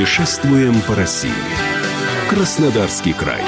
Путешествуем по России. Краснодарский край.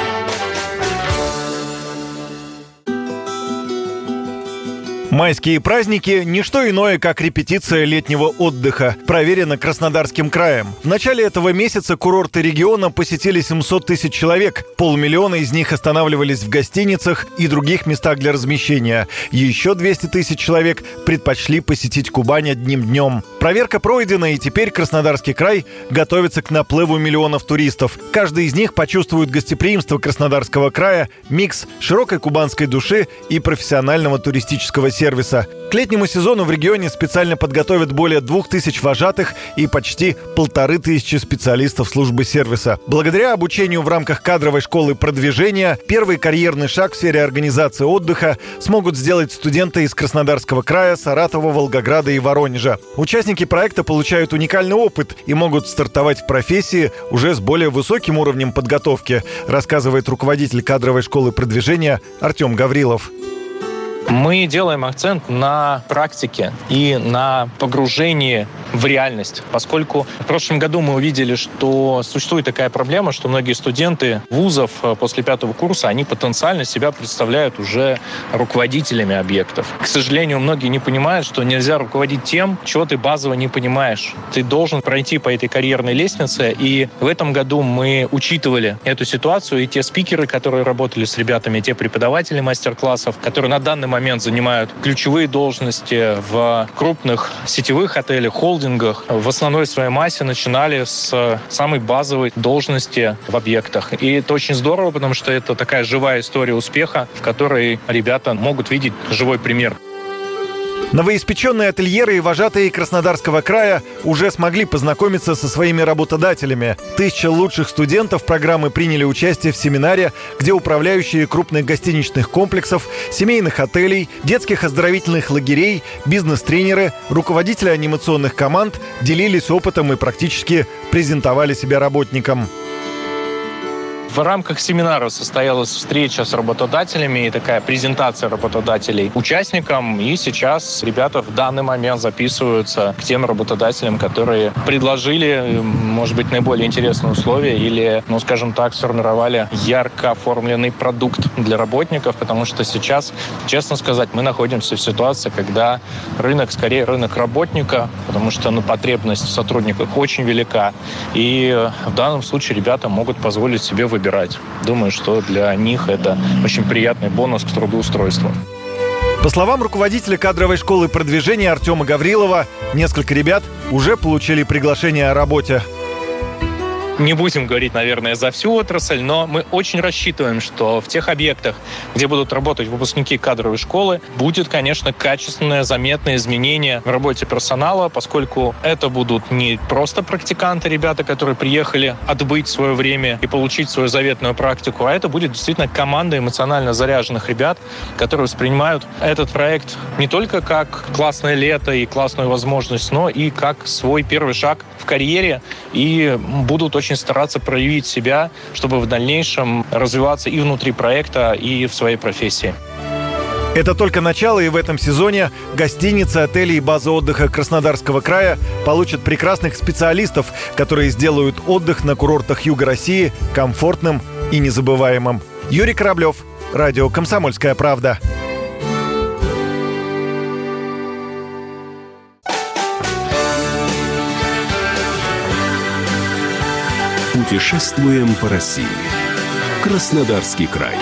Майские праздники – не что иное, как репетиция летнего отдыха, проверено Краснодарским краем. В начале этого месяца курорты региона посетили 700 тысяч человек. Полмиллиона из них останавливались в гостиницах и других местах для размещения. Еще 200 тысяч человек предпочли посетить Кубань одним днем. Проверка пройдена, и теперь Краснодарский край готовится к наплыву миллионов туристов. Каждый из них почувствует гостеприимство Краснодарского края, микс широкой кубанской души и профессионального туристического сервиса. К летнему сезону в регионе специально подготовят более двух тысяч вожатых и почти полторы тысячи специалистов службы сервиса. Благодаря обучению в рамках кадровой школы продвижения первый карьерный шаг в сфере организации отдыха смогут сделать студенты из Краснодарского края, Саратова, Волгограда и Воронежа. Участники проекта получают уникальный опыт и могут стартовать в профессии уже с более высоким уровнем подготовки, рассказывает руководитель кадровой школы продвижения Артем Гаврилов. Мы делаем акцент на практике и на погружении в реальность, поскольку в прошлом году мы увидели, что существует такая проблема, что многие студенты вузов э, после пятого курса, они потенциально себя представляют уже руководителями объектов. К сожалению, многие не понимают, что нельзя руководить тем, чего ты базово не понимаешь. Ты должен пройти по этой карьерной лестнице, и в этом году мы учитывали эту ситуацию, и те спикеры, которые работали с ребятами, те преподаватели мастер-классов, которые на данный момент занимают ключевые должности в крупных сетевых отелях, холдингах, в основной своей массе начинали с самой базовой должности в объектах. И это очень здорово, потому что это такая живая история успеха, в которой ребята могут видеть живой пример. Новоиспеченные ательеры и вожатые Краснодарского края уже смогли познакомиться со своими работодателями. Тысяча лучших студентов программы приняли участие в семинаре, где управляющие крупных гостиничных комплексов, семейных отелей, детских оздоровительных лагерей, бизнес-тренеры, руководители анимационных команд делились опытом и практически презентовали себя работникам. В рамках семинара состоялась встреча с работодателями и такая презентация работодателей участникам. И сейчас ребята в данный момент записываются к тем работодателям, которые предложили, может быть, наиболее интересные условия или, ну, скажем так, сформировали ярко оформленный продукт для работников, потому что сейчас, честно сказать, мы находимся в ситуации, когда рынок скорее рынок работника, потому что ну, потребность в сотрудниках очень велика. И в данном случае ребята могут позволить себе выбирать выбирать. Думаю, что для них это очень приятный бонус к трудоустройству. По словам руководителя кадровой школы продвижения Артема Гаврилова, несколько ребят уже получили приглашение о работе не будем говорить, наверное, за всю отрасль, но мы очень рассчитываем, что в тех объектах, где будут работать выпускники кадровой школы, будет, конечно, качественное, заметное изменение в работе персонала, поскольку это будут не просто практиканты, ребята, которые приехали отбыть свое время и получить свою заветную практику, а это будет действительно команда эмоционально заряженных ребят, которые воспринимают этот проект не только как классное лето и классную возможность, но и как свой первый шаг в карьере и будут очень стараться проявить себя, чтобы в дальнейшем развиваться и внутри проекта, и в своей профессии. Это только начало, и в этом сезоне гостиницы, отели и базы отдыха Краснодарского края получат прекрасных специалистов, которые сделают отдых на курортах Юга России комфортным и незабываемым. Юрий Кораблев, Радио «Комсомольская правда». Путешествуем по России. Краснодарский край.